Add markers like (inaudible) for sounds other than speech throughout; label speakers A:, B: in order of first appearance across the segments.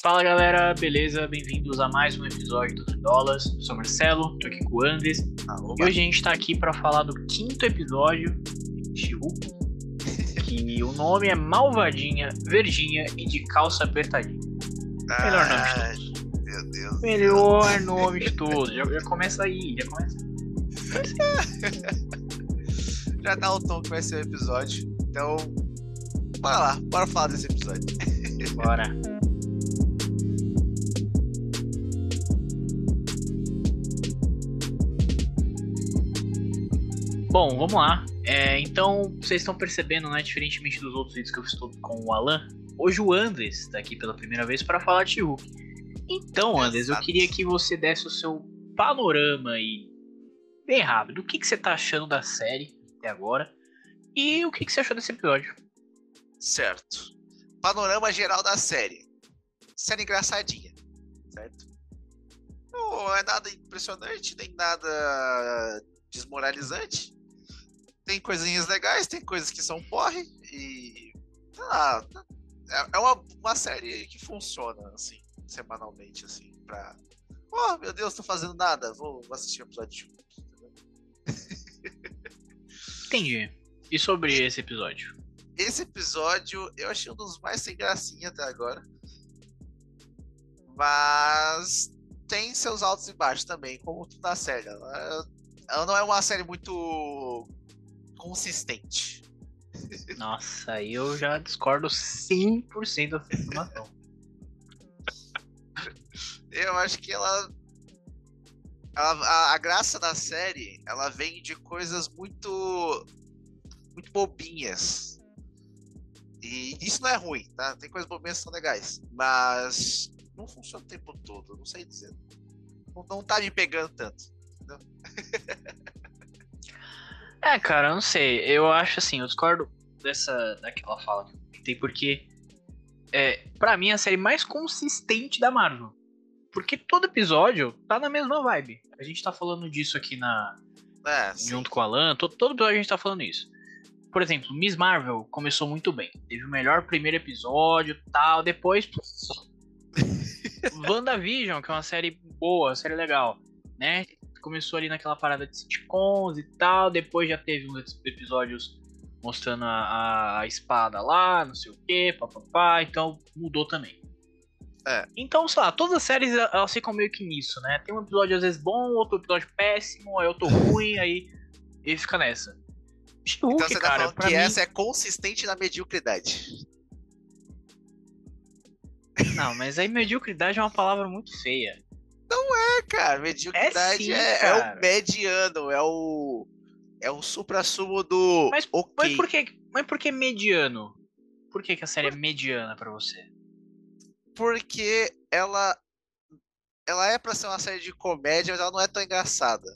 A: Fala galera, beleza? Bem-vindos a mais um episódio do Nerdolas. Eu sou o Marcelo, tô aqui com o Andes. E hoje a gente tá aqui pra falar do quinto episódio de She-Hulk, (laughs) que o nome é Malvadinha, Verdinha e de Calça Apertadinha. Melhor nome de todos.
B: Meu Deus.
A: Melhor nome de (laughs) todos. Já, já começa aí, já começa. (laughs)
B: Já dá o tom que vai ser o episódio. Então, bora lá, bora falar desse episódio.
A: Bora. Bom, vamos lá. É, então, vocês estão percebendo, né? Diferentemente dos outros vídeos que eu estou com o Alan, hoje o Andres está aqui pela primeira vez para falar de Hulk. Então, Andres, eu queria que você desse o seu panorama aí, bem rápido. O que, que você tá achando da série até agora? E o que, que você achou desse episódio?
B: Certo. Panorama geral da série. Série engraçadinha, certo? Não é nada impressionante, nem nada desmoralizante. Tem coisinhas legais, tem coisas que são porre e. Sei lá. É é uma, uma série que funciona, assim, semanalmente, assim, pra. Oh, meu Deus, tô fazendo nada, vou, vou assistir o episódio entendeu?
A: Entendi. E sobre esse episódio?
B: Esse episódio eu achei um dos mais sem gracinha até agora. Mas tem seus altos e baixos também, como tudo na série. Ela, ela não é uma série muito consistente.
A: Nossa, aí eu já discordo 100% dessa informação.
B: Eu acho que ela. ela- a, a graça da série, ela vem de coisas muito. muito bobinhas. E isso não é ruim, tá? Tem coisas bobinhas que são legais. Mas não funciona o tempo todo, não sei dizer. Não, não tá me pegando tanto. (laughs)
A: É, cara, eu não sei. Eu acho assim, eu discordo dessa daquela fala que eu comentei, porque é, pra mim é a série mais consistente da Marvel. Porque todo episódio tá na mesma vibe. A gente tá falando disso aqui na
B: É,
A: junto com o Alan, todo, todo episódio a gente tá falando isso. Por exemplo, Miss Marvel começou muito bem. Teve o melhor primeiro episódio tal, depois. (laughs) WandaVision, que é uma série boa, série legal, né? Começou ali naquela parada de sitcoms e tal, depois já teve uns episódios mostrando a, a- a espada lá, não sei o que, papapá, então mudou também.
B: É.
A: Então, sei lá, todas as séries elas ficam meio que nisso, né? Tem um episódio às vezes bom, outro episódio péssimo, aí outro (laughs) ruim, aí ele fica nessa. She-Hulk,
B: Então você tá
A: cara,
B: falando que
A: mim...
B: essa é consistente na mediocridade.
A: Não, mas aí mediocridade é uma palavra muito feia.
B: É, cara, mediocridade
A: sim,
B: é, é
A: cara.
B: o mediano, é o. É o supra-sumo do.
A: Mas-
B: ok.
A: Mas por que, mas por que mediano? Por que, que a série é mediana pra você?
B: porque ela ela é pra ser uma série de comédia, mas ela não é tão engraçada.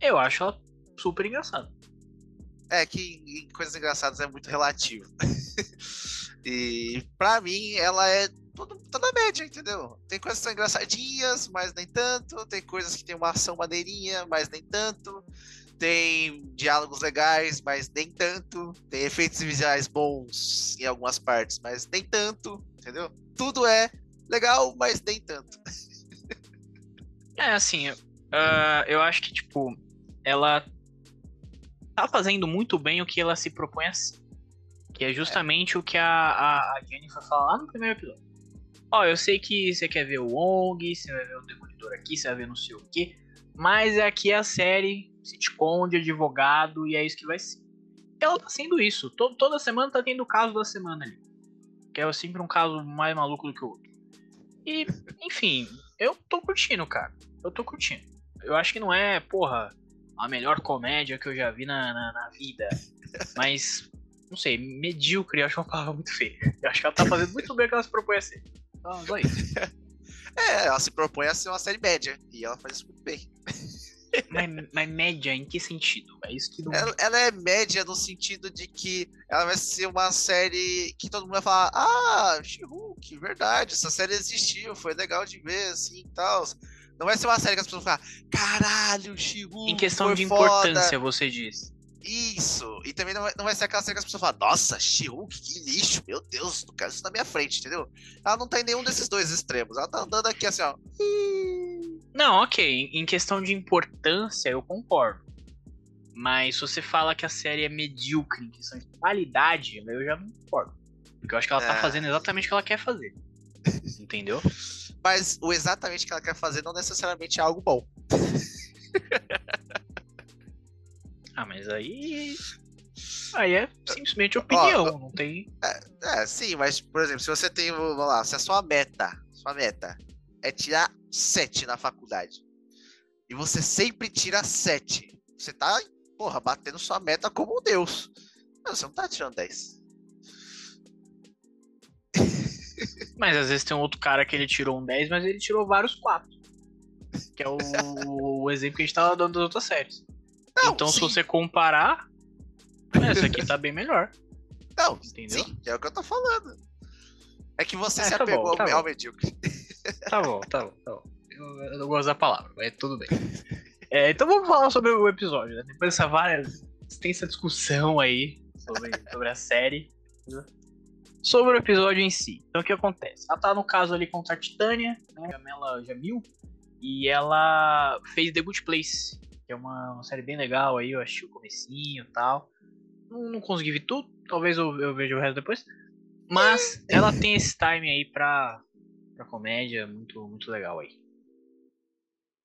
A: Eu acho ela super engraçada.
B: É que em coisas engraçadas é muito relativo. (laughs) e pra mim ela é tudo na média, entendeu? Tem coisas que são engraçadinhas, mas nem tanto. Tem coisas que tem uma ação maneirinha, mas nem tanto. Tem diálogos legais, mas nem tanto. Tem efeitos visuais bons em algumas partes, mas nem tanto, entendeu? Tudo é legal, mas nem tanto.
A: É, assim, ah, eu acho que, tipo, ela tá fazendo muito bem o que ela se propõe a. Que é justamente o que a, a, a Jennifer fala lá no primeiro episódio. Ó, eu sei que você quer ver o Wong, você vai ver o Demolidor aqui, você vai ver não sei o quê. Mas aqui é a série sitcom de advogado e é isso que vai ser. Ela tá sendo isso. To- toda semana tá tendo o caso da semana ali. Que é sempre um caso mais maluco do que o outro. E, enfim, eu tô curtindo, cara. Eu tô curtindo. Eu acho que não é, porra, a melhor comédia que eu já vi na, na, na vida. (laughs) Mas, não sei, medíocre eu acho uma palavra muito feia. Eu acho que ela tá fazendo muito bem o que ela se propõe a ser. Então. (laughs)
B: É, ela se propõe a ser uma série média. E ela faz isso muito bem.
A: Mas, mas média em que sentido? É isso que não.
B: Ela, ela é média no sentido de que ela vai ser uma série que todo mundo vai falar: Ah, She-Hulk, verdade, essa série existiu, foi legal de ver, assim e tal. Não vai ser uma série que as pessoas vão falar: Caralho, She-Hulk.
A: Em questão
B: foi
A: de
B: foda."
A: importância, você diz.
B: Isso. E também não vai, não vai ser aquela cena que as pessoas falam, nossa, She-Hulk, que lixo, meu Deus, não quero isso na minha frente, entendeu? Ela não tá em nenhum desses dois extremos. Ela tá andando aqui assim, ó.
A: Não, ok. Em questão de importância, eu concordo. Mas se você fala que a série é medíocre em questão de qualidade, eu já não concordo. Porque eu acho que ela tá
B: É.
A: fazendo exatamente o que ela quer fazer. (laughs) Entendeu?
B: Mas o exatamente que ela quer fazer não necessariamente é algo bom. (laughs)
A: Ah, mas aí. Aí é simplesmente opinião, não tem.
B: É, sim, mas, por exemplo, se você tem, vamos lá, se a sua meta, sua meta é tirar 7 na faculdade, e você sempre tira 7, você tá, porra, batendo sua meta como um deus. Mas você não tá tirando 10.
A: Mas às vezes tem um outro cara que ele tirou um 10, mas ele tirou vários 4. Que é o, o exemplo que a gente tava dando das outras séries.
B: Não,
A: então, se
B: sim,
A: você comparar, essa aqui tá bem melhor.
B: não,
A: entendeu?
B: sim, é o que eu tô falando. É que você
A: É,
B: se
A: tá bom,
B: apegou
A: tá
B: ao
A: bom.
B: medíocre.
A: Tá bom, tá bom, tá bom. Eu, eu não gosto da palavra, mas tudo bem. É, então vamos falar sobre o episódio, né? Depois dessa várias. extensa discussão aí sobre, sobre a série. né? Sobre o episódio em si. Então o que acontece? Ela tá no caso ali contra a Titânia, né? Jamela Jamil. E ela fez The Good Place, que é uma, uma série bem legal aí, eu achei o comecinho e tal. Não, não consegui ver tudo, talvez eu, eu veja o resto depois. Mas (laughs) ela tem esse time aí pra, pra comédia muito, muito legal aí.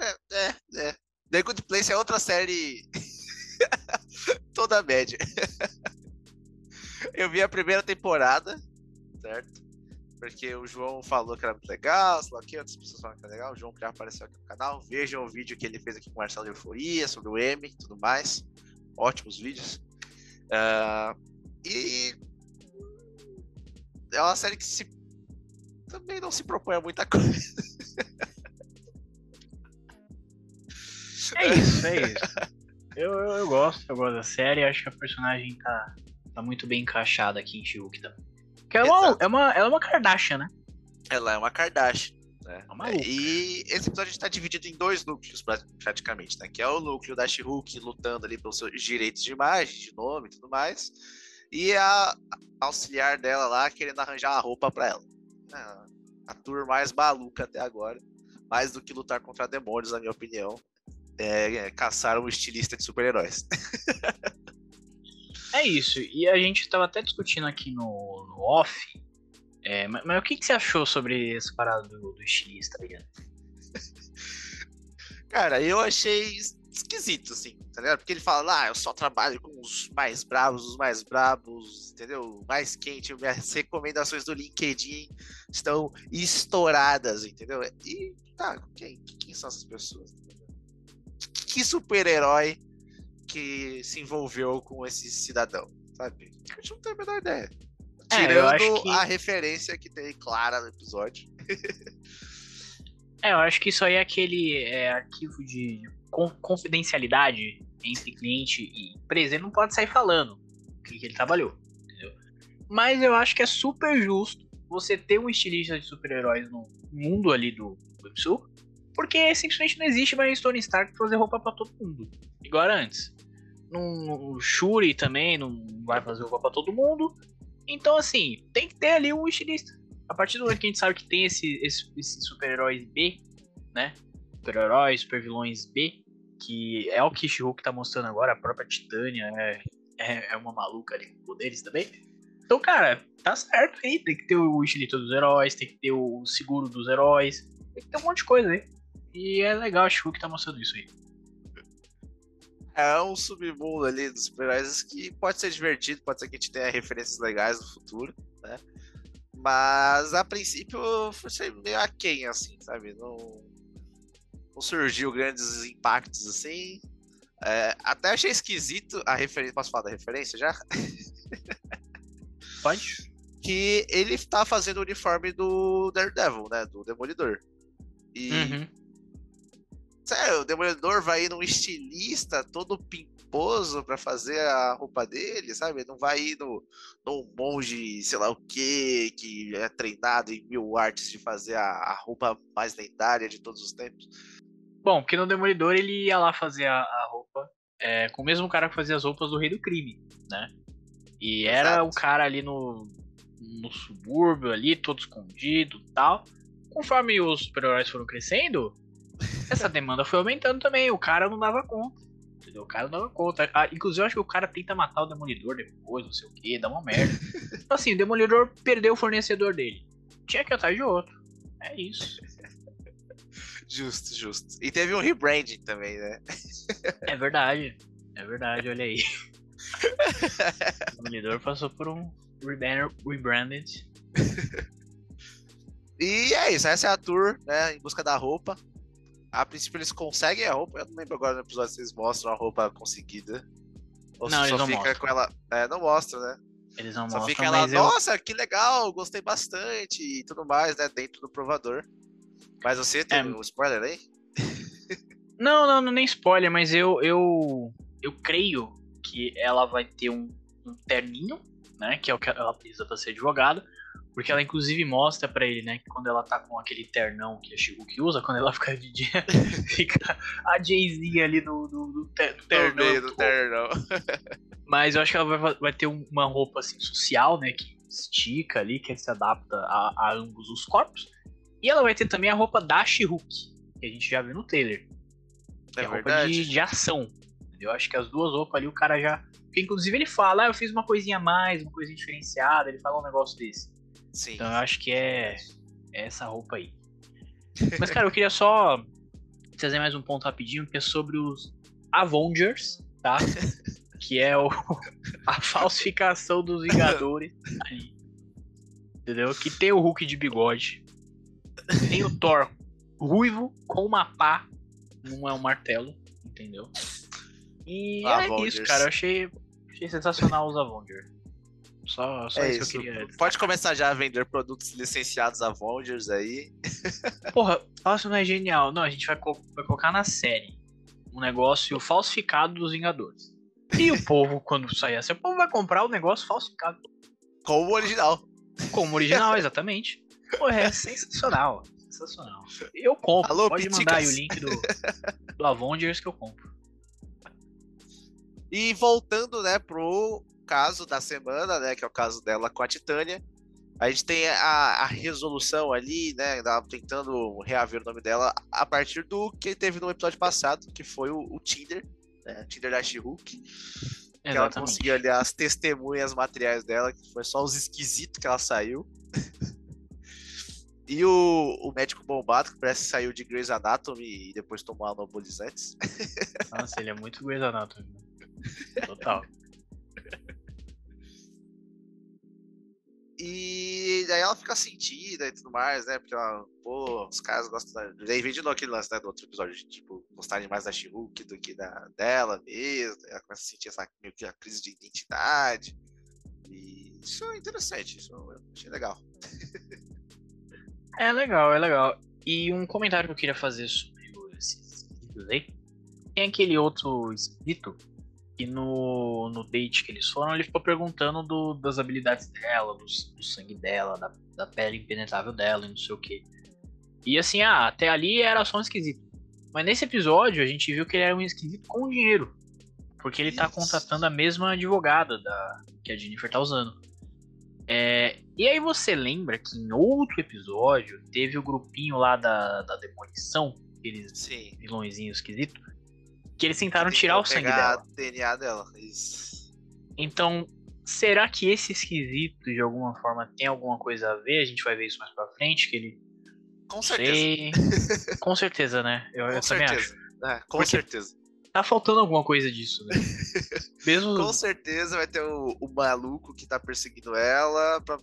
B: É, é, é. The Good Place é outra série (laughs) toda média. (laughs) Eu vi a primeira temporada, certo? Porque o João falou que era muito legal, sei lá o que, outras pessoas falaram que era legal. O João já apareceu aqui no canal. Vejam o vídeo que ele fez aqui com o Marcelo de Euforia, sobre o M e tudo mais. Ótimos vídeos. Ah, e é uma série que se também não se propõe a muita (laughs) coisa.
A: É isso, é isso. Eu, eu, eu gosto, eu gosto da série, acho que a personagem tá, tá muito bem encaixada aqui em She-Hulk também. Ela é uma, é, uma, é uma Kardashian, né?
B: Ela é uma Kardashian. Né?
A: É uma.
B: E esse episódio está dividido em dois núcleos, pra- praticamente, né? Que é o núcleo da She-Hulk lutando ali pelos seus direitos de imagem, de nome e tudo mais. E a auxiliar dela lá querendo arranjar uma roupa pra ela. Ah, A tour mais maluca até agora. Mais do que lutar contra demônios, na minha opinião. É, é caçar um estilista de super-heróis. (laughs)
A: É isso. E a gente tava até discutindo aqui no, no off. é, mas, mas o que, que você achou sobre essa parada do, do estilista aí? né?
B: Cara, eu achei es- esquisito, assim, tá ligado? Porque ele fala, ah, eu só trabalho com os mais bravos, os mais brabos, entendeu? Mais quente, (laughs) minhas recomendações do LinkedIn estão estouradas, entendeu? E, tá, quem, quem são essas pessoas? Que, que super-herói que se envolveu com esse cidadão, sabe? Gente não tem a menor ideia.
A: É,
B: Tirando
A: que-
B: a referência que tem clara no episódio.
A: É, eu acho que isso aí é aquele é, arquivo de con- confidencialidade entre cliente e empresa. Ele não pode sair falando o que, que ele trabalhou, entendeu? Mas eu acho que é super justo você ter um estilista de super-heróis no mundo ali do, do MCU, porque simplesmente não existe mais Tony Stark fazer roupa pra todo mundo, igual antes. No, no Shuri também não vai fazer roupa pra todo mundo. Então, assim, tem que ter ali um estilista. A partir do momento que a gente sabe que tem esse, esse, esses super-heróis B, né? Super-heróis, super-vilões B, que é o que She-Hulk tá mostrando agora, a própria Titânia é, é, é uma maluca ali com poderes também. Então, cara, tá certo aí. Tem que ter o estilista dos heróis, tem que ter o seguro dos heróis, tem que ter um monte de coisa aí. E é legal a She-Hulk tá mostrando isso aí.
B: É um submundo ali dos super-heróis que pode ser divertido, pode ser que a gente tenha referências legais no futuro, né? Mas a princípio foi meio aquém, assim, sabe? Não, não surgiu grandes impactos assim. É, até achei esquisito a referência. Posso falar da referência já?
A: Pode? (laughs)
B: Que ele tá fazendo o uniforme do Daredevil, né? Do Demolidor. E
A: Uhum.
B: Sério, o Demolidor vai ir num estilista todo pimposo pra fazer a roupa dele, sabe? Não vai ir no, num monge, sei lá o que, que é treinado em mil artes de fazer a, a roupa mais lendária de todos os tempos.
A: Bom, porque no Demolidor ele ia lá fazer a, a roupa é, com o mesmo cara que fazia as roupas do Rei do Crime, né? E era
B: Exato.
A: o cara ali no, no subúrbio ali, todo escondido e tal. Conforme os super-heróis foram crescendo, essa demanda foi aumentando também. O cara não dava conta. Entendeu? O cara não dava conta. Ah, inclusive, eu acho que o cara tenta matar o Demolidor depois, não sei o que, dá uma merda. então, assim, o Demolidor perdeu o fornecedor dele. Tinha que atrás de outro. É isso.
B: Justo, justo. E teve um rebranding também, né?
A: É verdade. É verdade, olha aí. (laughs) O Demolidor passou por um rebranded.
B: E é isso, essa é a tour, né? Em busca da roupa. A princípio eles conseguem a roupa. Eu não lembro agora no episódio se eles mostram a roupa conseguida. Ou
A: Não,
B: se só fica
A: mostram.
B: com ela. É, não mostra, né?
A: Eles não
B: Só
A: mostram,
B: fica ela,
A: mas eu...
B: nossa, que legal, gostei bastante e tudo mais, né? Dentro do provador. Mas você tem
A: É.
B: um spoiler aí? (laughs)
A: Não, não, não nem spoiler, mas eu, eu, eu creio que ela vai ter um, um terninho, né? Que é o que ela precisa pra ser advogada. Porque ela inclusive mostra pra ele, né? Que quando ela tá com aquele ternão que a She-Hulk usa, quando ela (laughs) fica de dia, fica a Jay-Z ali no, no, no ter- no ternão.
B: meio do ternão.
A: Mas eu acho que ela vai, vai ter um- uma roupa assim social, né? Que estica ali, que se adapta a, a ambos os corpos. E ela vai ter também a roupa da She-Hulk, que a gente já viu no trailer. É,
B: É
A: roupa de, de ação. Eu acho que as duas roupas ali o cara já. Porque inclusive ele fala, ah, eu fiz uma coisinha a mais, uma coisinha diferenciada, ele fala um negócio desse.
B: Sim.
A: Então eu acho que é, é essa roupa aí. (laughs) Mas, cara, eu queria só trazer mais um ponto rapidinho, que é sobre os Avengers, tá? (laughs) que é o, a falsificação dos Vingadores ali. Entendeu? Que tem o Hulk de bigode. Tem o Thor ruivo com uma pá. Não é um martelo, entendeu? E é isso, cara. Eu achei, achei sensacional os Avengers. Só, só
B: É
A: isso,
B: isso.
A: que eu queria
B: Pode começar já a vender produtos licenciados Avengers aí. (laughs)
A: Porra, se não é genial. Não, a gente vai, co- vai colocar na série um negócio falsificado dos Vingadores. E o povo, (laughs) quando sair assim, o povo vai comprar o negócio falsificado.
B: Como o original.
A: Como original, (laughs) exatamente. Porra, é sensacional. Sensacional. Eu compro.
B: Alô,
A: Pode
B: Piticas.
A: mandar aí o link do, do Avengers que eu compro.
B: E voltando, né, pro caso da semana, né, que é o caso dela com a Titânia. A gente tem a, a resolução ali, né, ela tentando reaver o nome dela a partir do que teve no episódio passado, que foi o, o Tinder, né, o Tinder da She-Hulk. Que ela conseguiu ali as testemunhas materiais dela, que foi só os esquisitos que ela saiu. (laughs) e o, o médico bombado, que parece que saiu de Grey's Anatomy e depois tomou anabolizantes. (laughs)
A: Nossa, ele é muito Grey's Anatomy. né? Total.
B: E daí ela fica sentida e tudo mais, né? Porque ela, pô, os caras gostam da. Daí vem de novo aquele lance, né, do outro episódio, de, tipo, gostarem mais da she do que da, dela mesmo. Ela começa a sentir essa meio que a crise de identidade. E isso é interessante, isso eu achei legal.
A: É legal, é legal. E um comentário que eu queria fazer sobre esquisitos aí. Tem aquele outro esquisito que no, no date que eles foram, ele ficou perguntando do- das habilidades dela, do, do sangue dela, da, da pele impenetrável dela e não sei o que. E assim, ah, até ali era só um esquisito. Mas nesse episódio a gente viu que ele era um esquisito com dinheiro. Porque ele tá
B: Isso.
A: contratando a mesma advogada da, que a Jennifer tá usando. É, e aí você lembra que em outro episódio teve o grupinho lá da, da demolição, aqueles
B: Sim.
A: vilõezinhos esquisitos, que eles tentaram
B: Tentou
A: tirar o sangue dela.
B: DNA dela. Isso.
A: Então, será que esse esquisito de alguma forma tem alguma coisa a ver? A gente vai ver isso mais pra frente, que ele.
B: Com certeza.
A: sei. (laughs) Com certeza, né? Eu, eu
B: Com
A: acho.
B: certeza. É, com
A: Porque-
B: certeza.
A: Tá faltando alguma coisa disso, né? (laughs) Mesmo.
B: Com certeza vai ter o, o maluco que tá perseguindo ela pra,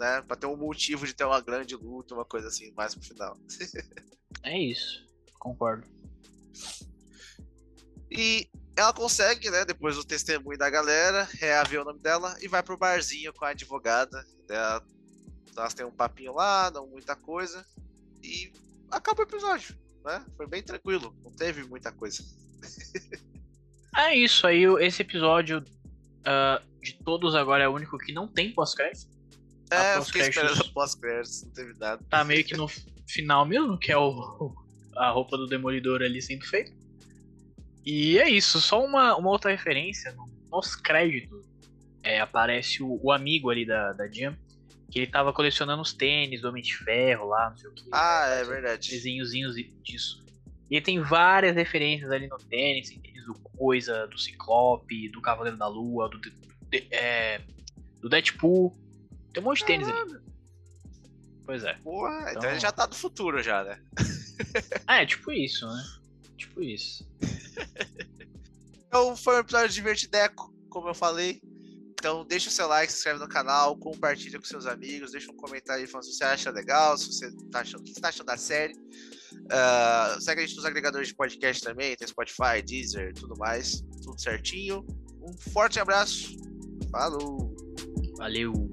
B: né, pra ter um motivo de ter uma grande luta, uma coisa assim, mais pro final. (laughs)
A: É isso. Concordo.
B: E ela consegue, né, depois do testemunho da galera, reaver o nome dela e vai pro barzinho com a advogada. Ela, elas têm um papinho lá, não muita coisa. E acaba o episódio, né? Foi bem tranquilo, não teve muita coisa. (laughs)
A: É isso aí, esse episódio ah, de todos agora é o único que não tem pós-crédito.
B: É, eu
A: Após
B: fiquei esperando pós-créditos, não teve nada.
A: Tá meio que no final mesmo, que é o, a roupa do Demolidor ali sendo feita. E é isso, só uma, uma outra referência. Nos créditos é, aparece o, o, amigo ali da, da Jam, que ele tava colecionando os tênis do Homem de Ferro lá, não sei o que.
B: Ah, é verdade.
A: Desenhozinhos disso. E tem várias referências ali no tênis, tem tênis do Coisa, do Ciclope, do Cavaleiro da Lua, do, do, é, do Deadpool. Tem um monte de tênis ali. Pois é.
B: Porra, então... então ele já tá do futuro já, né? (laughs)
A: é, tipo isso, né? Tipo isso.
B: Então foi um episódio divertideco, como eu falei. Então deixa o seu like, se inscreve no canal, compartilha com seus amigos, deixa um comentário aí falando se você acha legal, se você tá achando, o que você tá achando da série. Uh, segue a gente nos agregadores de podcast também, tem Spotify, Deezer, tudo mais, tudo certinho. Um forte abraço. Falou.
A: Valeu.